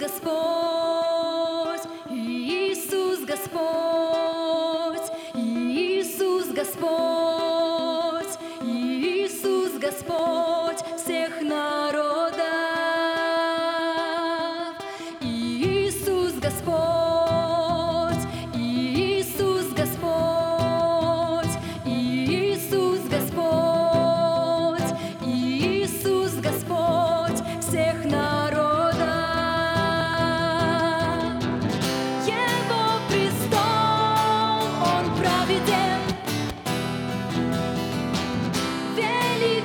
Господь, Иисус Господь, Иисус Господь, Иисус Господь всех народов. Иисус Господь, Иисус Господь, Иисус Господь, Иисус Господь всех народов.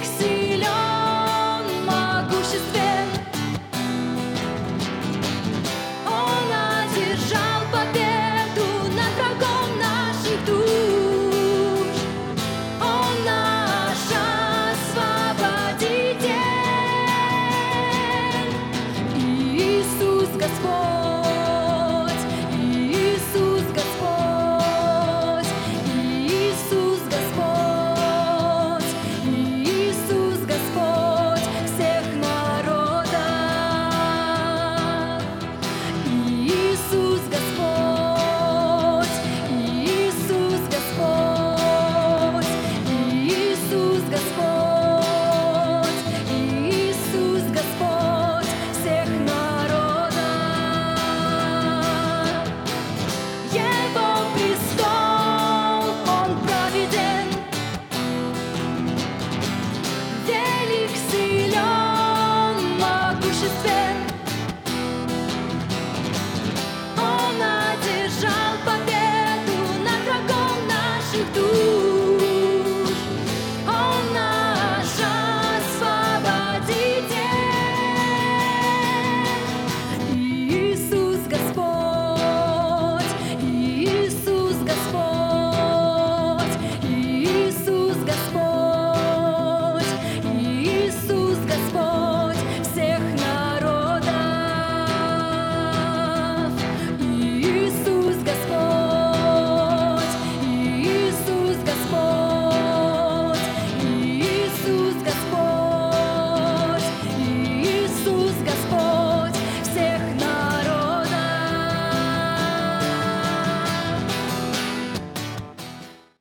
See.